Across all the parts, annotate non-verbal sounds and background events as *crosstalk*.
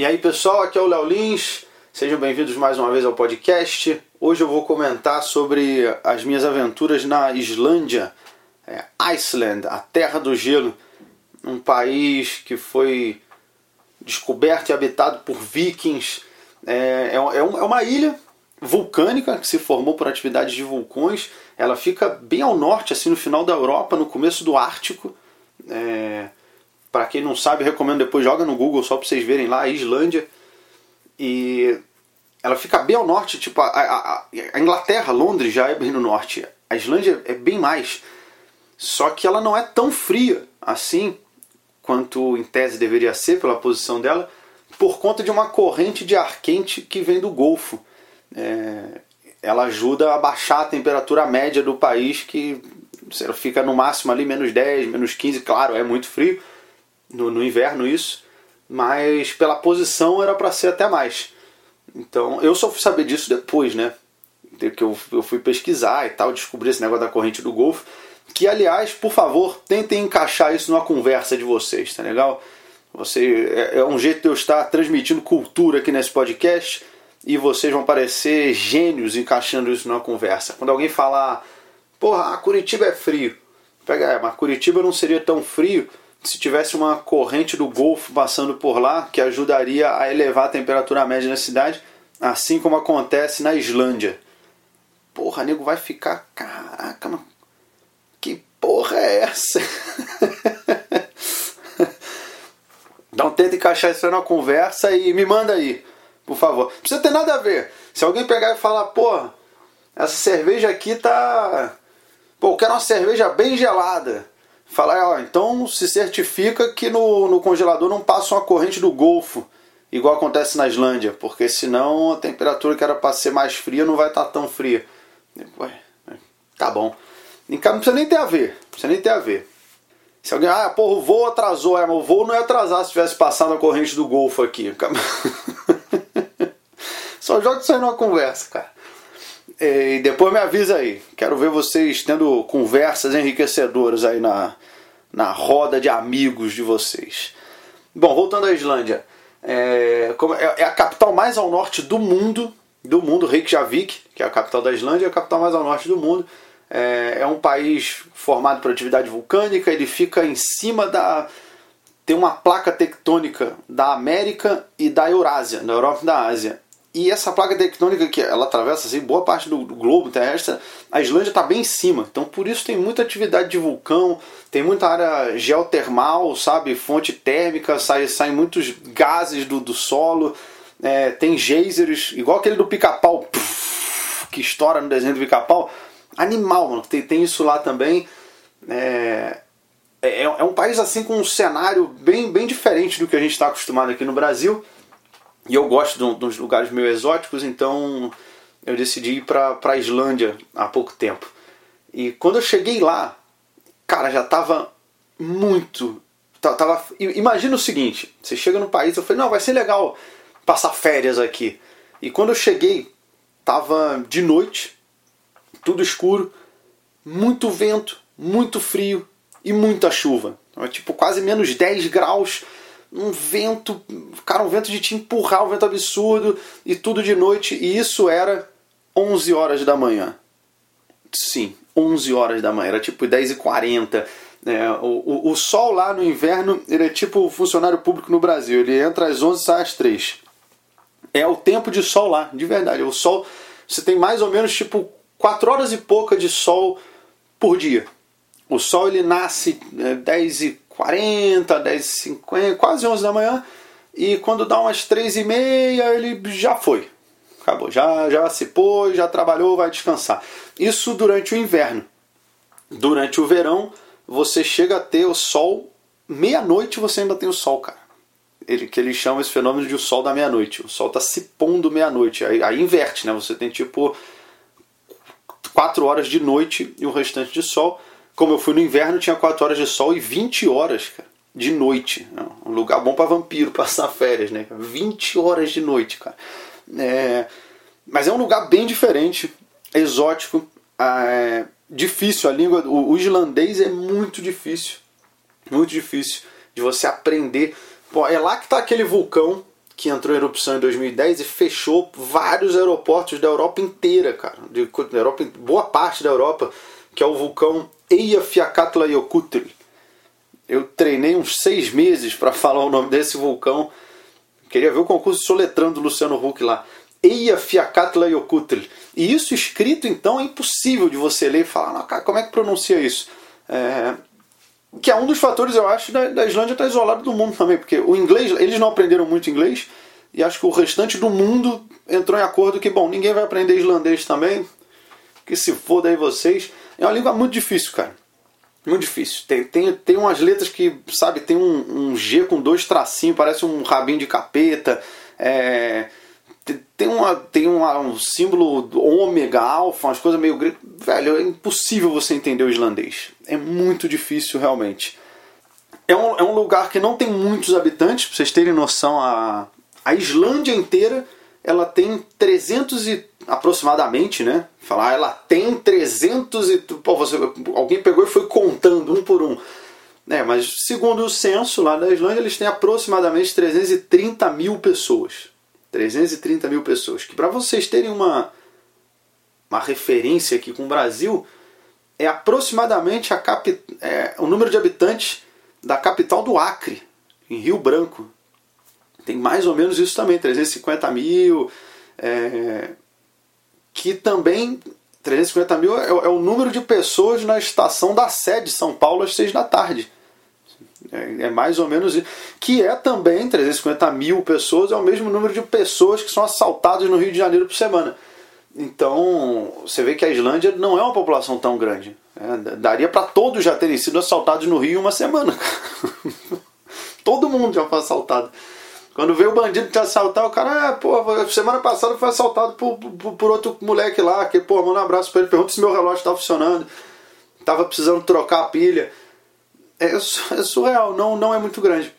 E aí pessoal, aqui é o Léo Lins, sejam bem-vindos mais uma vez ao podcast. Hoje eu vou comentar sobre as minhas aventuras na Islândia, é, Iceland, a terra do gelo, um país que foi descoberto e habitado por vikings. É, é, é, é uma ilha vulcânica que se formou por atividades de vulcões. Ela fica bem ao norte, assim no final da Europa, no começo do Ártico. É, para quem não sabe, recomendo depois joga no Google só para vocês verem lá a Islândia. E ela fica bem ao norte, tipo a, a, a, Inglaterra, Londres já é bem no norte. A Islândia é bem mais. Só que ela não é tão fria assim quanto em tese deveria ser pela posição dela, por conta de uma corrente de ar quente que vem do Golfo. É, ela ajuda a baixar a temperatura média do país, que fica no máximo ali menos 10, menos 15, claro, é muito frio, no, no inverno isso, mas pela posição era para ser até mais. Então eu só fui saber disso depois, né? Que eu, eu fui pesquisar e tal, descobri esse negócio da corrente do Golfo. Que aliás, por favor, tentem encaixar isso numa conversa de vocês, tá legal? Você é, é um jeito de eu estar transmitindo cultura aqui nesse podcast e vocês vão parecer gênios encaixando isso numa conversa. Quando alguém falar, porra, Curitiba é frio. Pega, é, mas Curitiba não seria tão frio se tivesse uma corrente do Golfo passando por lá, que ajudaria a elevar a temperatura média na cidade, assim como acontece na Islândia. Porra, nego vai ficar. Caraca, mano. Que porra é essa? *laughs* então tenta encaixar isso na conversa e me manda aí, por favor. Não precisa ter nada a ver. Se alguém pegar e falar, porra, essa cerveja aqui tá. Pô, eu quero uma cerveja bem gelada falar, ó, então se certifica que no, no congelador não passa uma corrente do Golfo, igual acontece na Islândia, porque senão a temperatura que era para ser mais fria não vai estar tá tão fria. Ué, tá bom. Não precisa nem ter a ver, não precisa nem ter a ver. Se alguém, ah, porra, o voo atrasou, é, mas o voo não ia atrasar se tivesse passado a corrente do Golfo aqui. *laughs* Só joga isso aí numa conversa, cara. E depois me avisa aí. Quero ver vocês tendo conversas enriquecedoras aí na, na roda de amigos de vocês. Bom, voltando à Islândia. É, é, é a capital mais ao norte do mundo, do mundo, Reykjavik, que é a capital da Islândia, é a capital mais ao norte do mundo. É, é um país formado por atividade vulcânica, ele fica em cima da. tem uma placa tectônica da América e da Eurásia, da Europa e da Ásia. E essa placa tectônica que ela atravessa assim, boa parte do, do globo terrestre, a Islândia está bem em cima. Então por isso tem muita atividade de vulcão, tem muita área geotermal, sabe, fonte térmica, saem sai muitos gases do, do solo, é, tem geysers, igual aquele do pica-pau que estoura no desenho do pica-pau. Animal, mano, tem, tem isso lá também. É, é, é um país assim com um cenário bem, bem diferente do que a gente está acostumado aqui no Brasil. E eu gosto de, de uns lugares meio exóticos, então eu decidi ir para a Islândia há pouco tempo. E quando eu cheguei lá, cara, já tava muito. Tava, imagina o seguinte: você chega no país, eu falei, não, vai ser legal passar férias aqui. E quando eu cheguei, tava de noite, tudo escuro, muito vento, muito frio e muita chuva. Tipo, quase menos 10 graus um vento, cara, um vento de te empurrar, um vento absurdo e tudo de noite. E isso era 11 horas da manhã. Sim, 11 horas da manhã, era tipo 10 e 40 é, o, o, o, sol lá no inverno, ele é tipo funcionário público no Brasil, ele entra às 11 e sai às 3. É o tempo de sol lá, de verdade. O sol, você tem mais ou menos tipo 4 horas e pouca de sol por dia. O sol ele nasce é, 10 e 40, 10 50, quase 11 da manhã. E quando dá umas 3 e meia, ele já foi. Acabou, já, já se pôs, já trabalhou, vai descansar. Isso durante o inverno. Durante o verão, você chega a ter o sol, meia-noite você ainda tem o sol, cara. Ele, que eles chamam esse fenômeno de o sol da meia-noite. O sol está se pondo meia-noite. Aí, aí inverte, né? Você tem tipo 4 horas de noite e o restante de sol. Como eu fui no inverno, tinha 4 horas de sol e 20 horas, cara, de noite. Um lugar bom para vampiro *laughs* passar férias, né? 20 horas de noite, cara. É... Mas é um lugar bem diferente, exótico, é... difícil. A língua, o, o islandês é muito difícil, muito difícil de você aprender. Pô, é lá que está aquele vulcão que entrou em erupção em 2010 e fechou vários aeroportos da Europa inteira, cara. De, da Europa, boa parte da Europa, que é o vulcão Eyjafjallajökull. Eu treinei uns seis meses para falar o nome desse vulcão. Queria ver o concurso soletrando do Luciano Huck lá. Eyjafjallajökull. E isso escrito, então, é impossível de você ler e falar, cara, como é que pronuncia isso? É, que é um dos fatores, eu acho, da, da Islândia estar isolada do mundo também, porque o inglês, eles não aprenderam muito inglês, e acho que o restante do mundo entrou em acordo que, bom, ninguém vai aprender islandês também, que se foda aí vocês. É uma língua muito difícil, cara. Muito difícil. Tem, tem, tem umas letras que, sabe, tem um, um G com dois tracinhos, parece um rabinho de capeta. É, tem, uma, tem uma, um símbolo ômega, alfa, umas coisas meio. Velho, é impossível você entender o islandês. É muito difícil, realmente. É um, é um lugar que não tem muitos habitantes, pra vocês terem noção, a, a Islândia inteira ela tem 300 e aproximadamente, né? Falar, ela tem 300 e pô, você, alguém pegou e foi contando um por um. É, mas segundo o censo lá da Islândia, eles têm aproximadamente 330 mil pessoas. 330 mil pessoas. Que para vocês terem uma, uma referência aqui com o Brasil, é aproximadamente a capi, é, o número de habitantes da capital do Acre, em Rio Branco. Tem mais ou menos isso também, 350 mil. É, que também 350 mil é, é, o número de pessoas na estação da sede São Paulo às 6 da tarde. É, é, mais ou menos isso. Que é também 350 mil pessoas, é o mesmo número de pessoas que são assaltadas no Rio de Janeiro por semana. Então, você vê que a Islândia não é uma população tão grande. É, daria para todos já terem sido assaltados no Rio em uma semana. *laughs* Todo mundo já foi assaltado. Quando veio o bandido te assaltar, o cara, é, pô, semana passada foi assaltado por, por, por, outro moleque lá, que, pô, manda um abraço pra ele, pergunta se meu relógio tá funcionando. Tava precisando trocar a pilha é, é surreal, não, não é muito grande.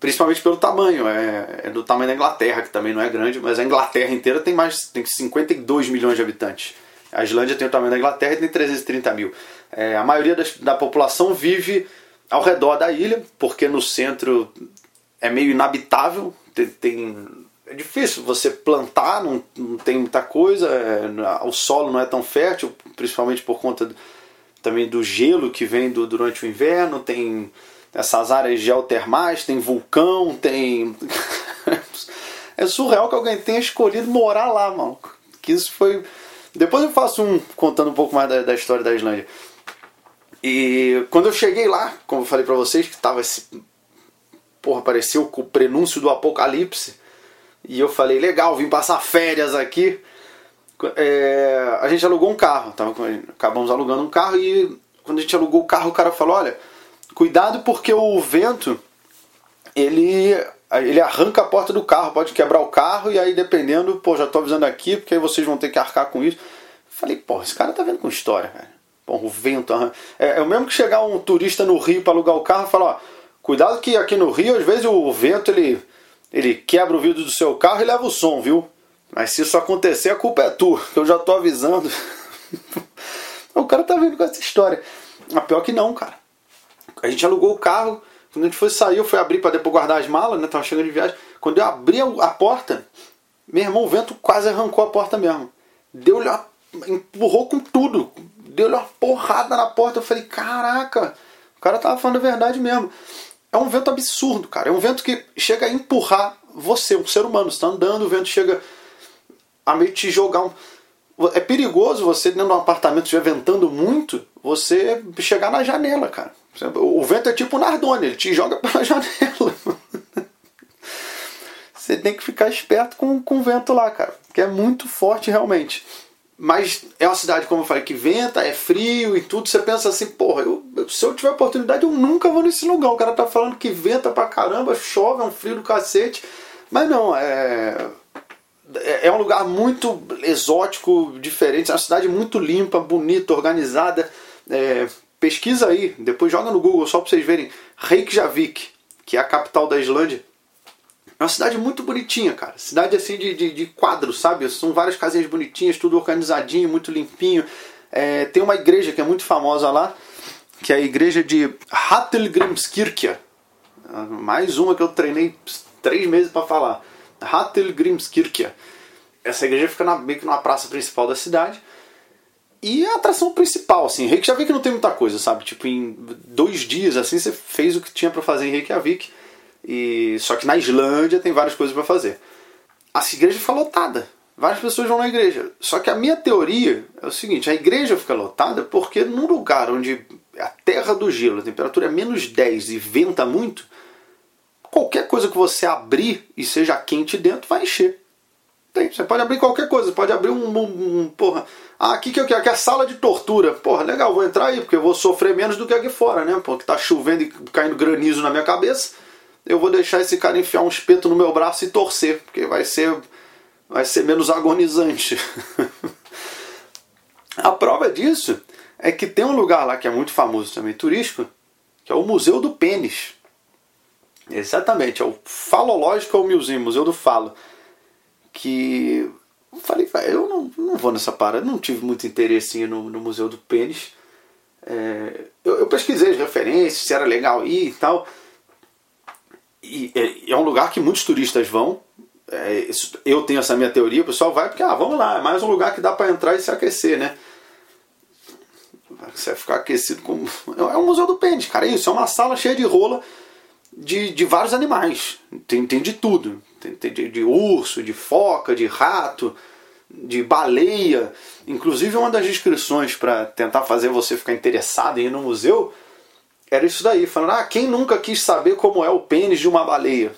Principalmente pelo tamanho, é, é, do tamanho da Inglaterra, que também não é grande, mas a Inglaterra inteira tem mais tem 52 milhões de habitantes. A Islândia tem o tamanho da Inglaterra e tem 330 mil. É, a maioria das, da população vive ao redor da ilha, porque no centro é meio inabitável, tem, tem é difícil você plantar, não, não tem muita coisa, é, o solo não é tão fértil, principalmente por conta também do gelo que vem do, durante o inverno, tem essas áreas geotermais, tem vulcão, tem. *laughs* é surreal que alguém tenha escolhido morar lá, mano. Que isso foi. Depois eu faço um contando um pouco mais da, da história da Islândia. E quando eu cheguei lá, como eu falei pra vocês, que tava esse. Porra, pareceu o prenúncio do apocalipse. E eu falei, legal, vim passar férias aqui é, a gente alugou um carro, tava, acabamos alugando um carro e quando a gente alugou o carro, o cara falou: olha, cuidado porque o vento ele, ele arranca a porta do carro, pode quebrar o carro e aí dependendo, pô, já tô avisando aqui porque aí vocês vão ter que arcar com isso. Falei, pô, esse cara tá vendo com história, cara. Pô, o vento arranca. É, é o mesmo que chegar um turista no Rio para alugar o carro e falar: ó, cuidado que aqui no Rio às vezes o vento ele, ele quebra o vidro do seu carro e leva o som, viu? Mas se isso acontecer, a culpa é tua, que eu já tô avisando. *laughs* o cara tá vindo com essa história. A pior que não, cara. A gente alugou o carro, quando a gente foi sair, eu fui abrir para depois guardar as malas, né? Tava chegando de viagem. Quando eu abri a porta, meu irmão, o vento quase arrancou a porta mesmo. Deu-lhe uma... empurrou com tudo. Deu-lhe uma porrada na porta. Eu falei, caraca, o cara tava falando a verdade mesmo. É um vento absurdo, cara. É um vento que chega a empurrar você, um ser humano. Você tá andando, o vento chega a meio te jogar um. É perigoso você, dentro de um apartamento, estiver ventando muito, você chegar na janela, cara. O vento é tipo o Nardone, ele te joga *laughs* pela janela. Você tem que ficar esperto com, com o vento lá, cara. Que é muito forte realmente. Mas é uma cidade, como eu falei, que venta, é frio e tudo. Você pensa assim, porra, eu, se eu tiver oportunidade, eu nunca vou nesse lugar. O cara tá falando que venta pra caramba, chove, é um frio do cacete. Mas não, é é, é um lugar muito exótico, diferente, é uma cidade muito limpa, bonita, organizada. É, pesquisa aí, depois joga no Google só para vocês verem. Reykjavik, que é a capital da Islândia. É uma cidade muito bonitinha, cara. Cidade assim de, de, de quadro, sabe? São várias casinhas bonitinhas, tudo organizadinho, muito limpinho. É, tem uma igreja que é muito famosa lá, que é a igreja de Hallgrímskirkja. Mais uma que eu treinei três meses para falar. Hattelgrimskirche. Essa igreja fica na, meio que na praça principal da cidade. E é a atração principal, assim. Reykjavik não tem muita coisa, sabe? Tipo, em dois dias, assim, você fez o que tinha para fazer em Reykjavik. E... Só que na Islândia tem várias coisas para fazer. Essa igreja fica lotada. Várias pessoas vão na igreja. Só que a minha teoria é o seguinte: a igreja fica lotada porque num lugar onde a terra do gelo, a temperatura é menos 10 e venta muito, qualquer coisa que você abrir e seja quente dentro vai encher. Tem, você pode abrir qualquer coisa, pode abrir um, um, um porra. Ah, aqui que eu quero, aqui é sala de tortura. Porra, legal, vou entrar aí, porque eu vou sofrer menos do que aqui fora, né? Porque tá chovendo e caindo granizo na minha cabeça. Eu vou deixar esse cara enfiar um espeto no meu braço e torcer, porque vai ser vai ser menos agonizante. *laughs* a prova disso é que tem um lugar lá que é muito famoso também turístico, que é o Museu do Pênis. Exatamente, é o Falológico Museum, Museu do Falo. Que eu falei, eu não, não vou nessa parada, não tive muito interesse no, no Museu do Pênis. É, eu, eu, pesquisei as referências, se era legal ir e tal. E é, é um lugar que muitos turistas vão, é, eu tenho essa minha teoria, o pessoal vai porque, ah, vamos lá, é mais um lugar que dá para entrar e se aquecer, né? Você vai ficar aquecido como. É um museu do pênis, cara. É isso, é uma sala cheia de rola de, de vários animais. Tem, tem de tudo. Tem, tem de, de urso, de foca, de rato, de baleia. Inclusive, uma das descrições para tentar fazer você ficar interessado em ir no museu era isso daí, falando, ah, quem nunca quis saber como é o pênis de uma baleia?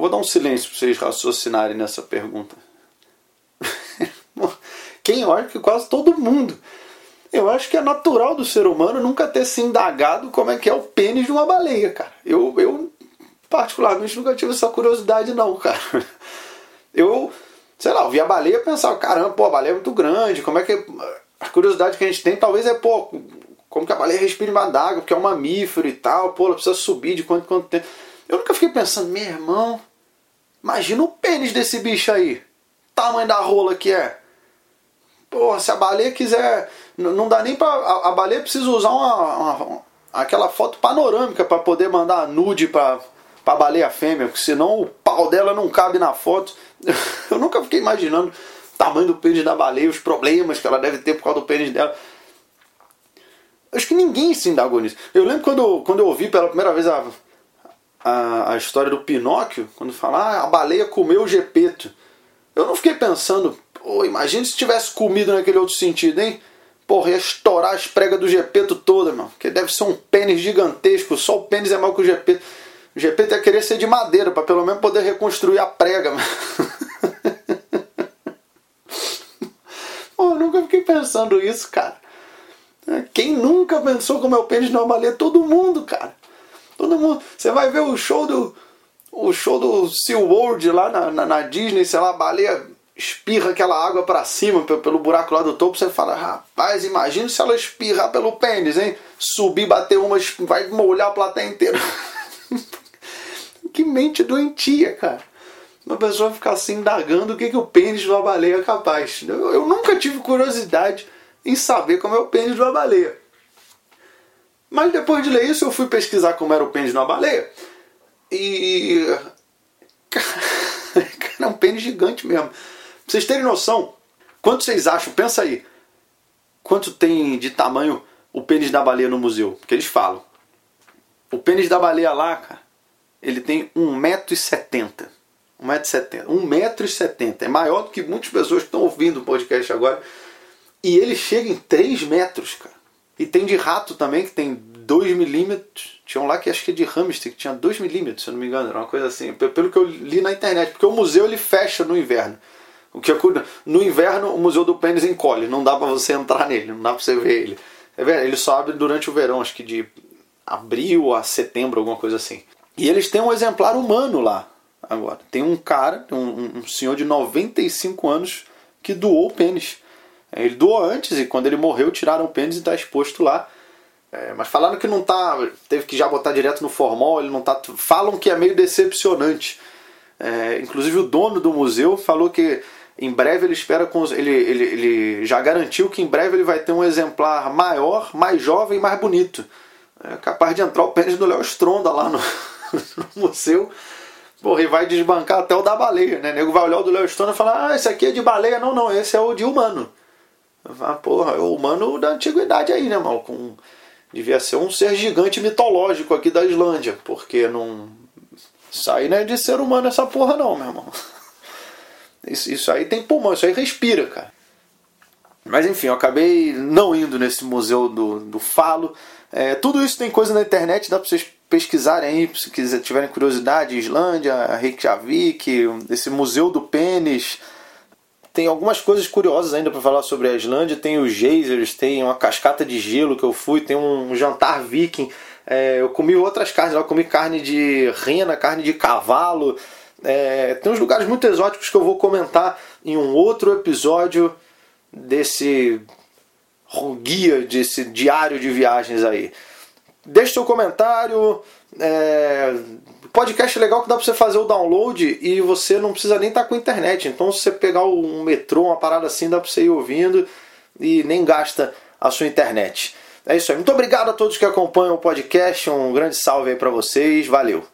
vou dar um silêncio para vocês raciocinarem nessa pergunta. Olha que quase todo mundo. Eu acho que é natural do ser humano nunca ter se indagado como é que é o pênis de uma baleia, cara. Eu, eu particularmente nunca tive essa curiosidade não, cara. *laughs* Eu, sei lá, eu vi a baleia e pensava, caramba, pô, a baleia é muito grande, como é que... A curiosidade que a gente tem talvez é, pô, como que a baleia respira embaixo d'água, porque é um mamífero e tal, pô, ela precisa subir de quanto quanto tempo. Eu nunca fiquei pensando, meu irmão, Imagina o pênis desse bicho aí. Tamanho da rola que é. Porra, se a baleia quiser. Não dá nem pra. A, a baleia precisa usar uma, uma aquela foto panorâmica para poder mandar nude pra, pra baleia fêmea, porque senão o pau dela não cabe na foto. *laughs* Eu nunca fiquei imaginando o tamanho do pênis da baleia, os problemas que ela deve ter por causa do pênis dela. Acho que ninguém se indagou nisso. Eu lembro quando, quando eu ouvi pela primeira vez a, a, a história do Pinóquio, quando fala ah, a baleia comeu o Gepeto. Eu não fiquei pensando, pô, imagina se tivesse comido naquele outro sentido, hein? Porra, ia estourar as pregas do Gepeto toda, mano. Que deve ser um pênis gigantesco, só o pênis é maior que o Gepeto. O Gepeto ia querer ser de madeira, para pelo menos poder reconstruir a prega, mano. *laughs* Pô, eu nunca fiquei pensando isso, cara. Quem nunca pensou é o pênis de uma baleia? Todo mundo, cara. Todo mundo. Você vai ver o show do. O show do SeaWorld lá na, na, na Disney, sei lá, baleia espirra aquela água para cima pelo buraco lá do topo, você fala, rapaz, imagina se ela espirrar pelo pênis, hein? Subir, bater uma, vai molhar a plateia inteira. *laughs* que mente doentia, cara. Uma pessoa ficar assim indagando o que, que o pênis de uma baleia é capaz. Eu, eu nunca tive curiosidade em saber como é o pênis de uma baleia. Mas depois de ler isso, eu fui pesquisar como era o pênis de uma baleia. E. *laughs* Cara, é um pênis gigante mesmo. Pra vocês terem noção, quanto vocês acham? Pensa aí. Quanto tem de tamanho o pênis da baleia no museu? Porque eles falam. O pênis da baleia lá, cara, ele tem 1,70m. 1,70m. 1,70m. É maior do que muitas pessoas que estão ouvindo o podcast agora. E ele chega em 3 metros, cara. E tem de rato também, que tem 2 milímetros. Tinha um lá que acho que é de hamster, que tinha 2 milímetros, se eu não me engano. Era uma coisa assim, pelo que eu li na internet. Porque o museu ele fecha no inverno. O que é, no inverno o museu do pênis encolhe, não dá para você entrar nele, não dá para você ver ele. É ele só abre durante o verão, acho que de abril a setembro, alguma coisa assim. E eles têm um exemplar humano lá agora. Tem um cara, um, um senhor de 95 anos que doou o pênis. Ele doou antes e quando ele morreu tiraram o pênis e está exposto lá. É, mas falaram que não tá. Teve que já botar direto no formol, ele não tá. Falam que é meio decepcionante. É, inclusive o dono do museu falou que em breve ele espera ele, ele, ele já garantiu que em breve ele vai ter um exemplar maior, mais jovem e mais bonito. É capaz de entrar o pênis do Léo Stronda lá no, *laughs* no museu. Porra, e vai desbancar até o da baleia, né? O nego vai olhar o do Léo Stone e falar: Ah, esse aqui é de baleia. Não, não, esse é o de humano. Ah, porra, é o humano da antiguidade aí, né, mal? Com... Devia ser um ser gigante mitológico aqui da Islândia, porque não. Isso aí não é de ser humano essa porra, não, meu irmão. *laughs* Isso, isso aí tem pulmão, isso aí respira, cara. Mas enfim, eu acabei não indo nesse museu do, do Falo. É, tudo isso tem coisa na internet, dá pra vocês pesquisarem aí, se quiser, tiverem curiosidade, Islândia, Reykjavik, esse museu do pênis. Tem algumas coisas curiosas ainda para falar sobre a Islândia. Tem os geysers, tem uma cascata de gelo que eu fui, tem um jantar viking. É, eu comi outras carnes, eu comi carne de rena, carne de cavalo. É, tem uns lugares muito exóticos que eu vou comentar em um outro episódio desse guia, desse diário de viagens aí. Deixe seu comentário. É, podcast é legal que dá pra você fazer o download e você não precisa nem estar tá com internet. Então, se você pegar um metrô, uma parada assim, dá pra você ir ouvindo e nem gasta a sua internet. É isso aí. Muito obrigado a todos que acompanham o podcast. Um grande salve aí para vocês. Valeu.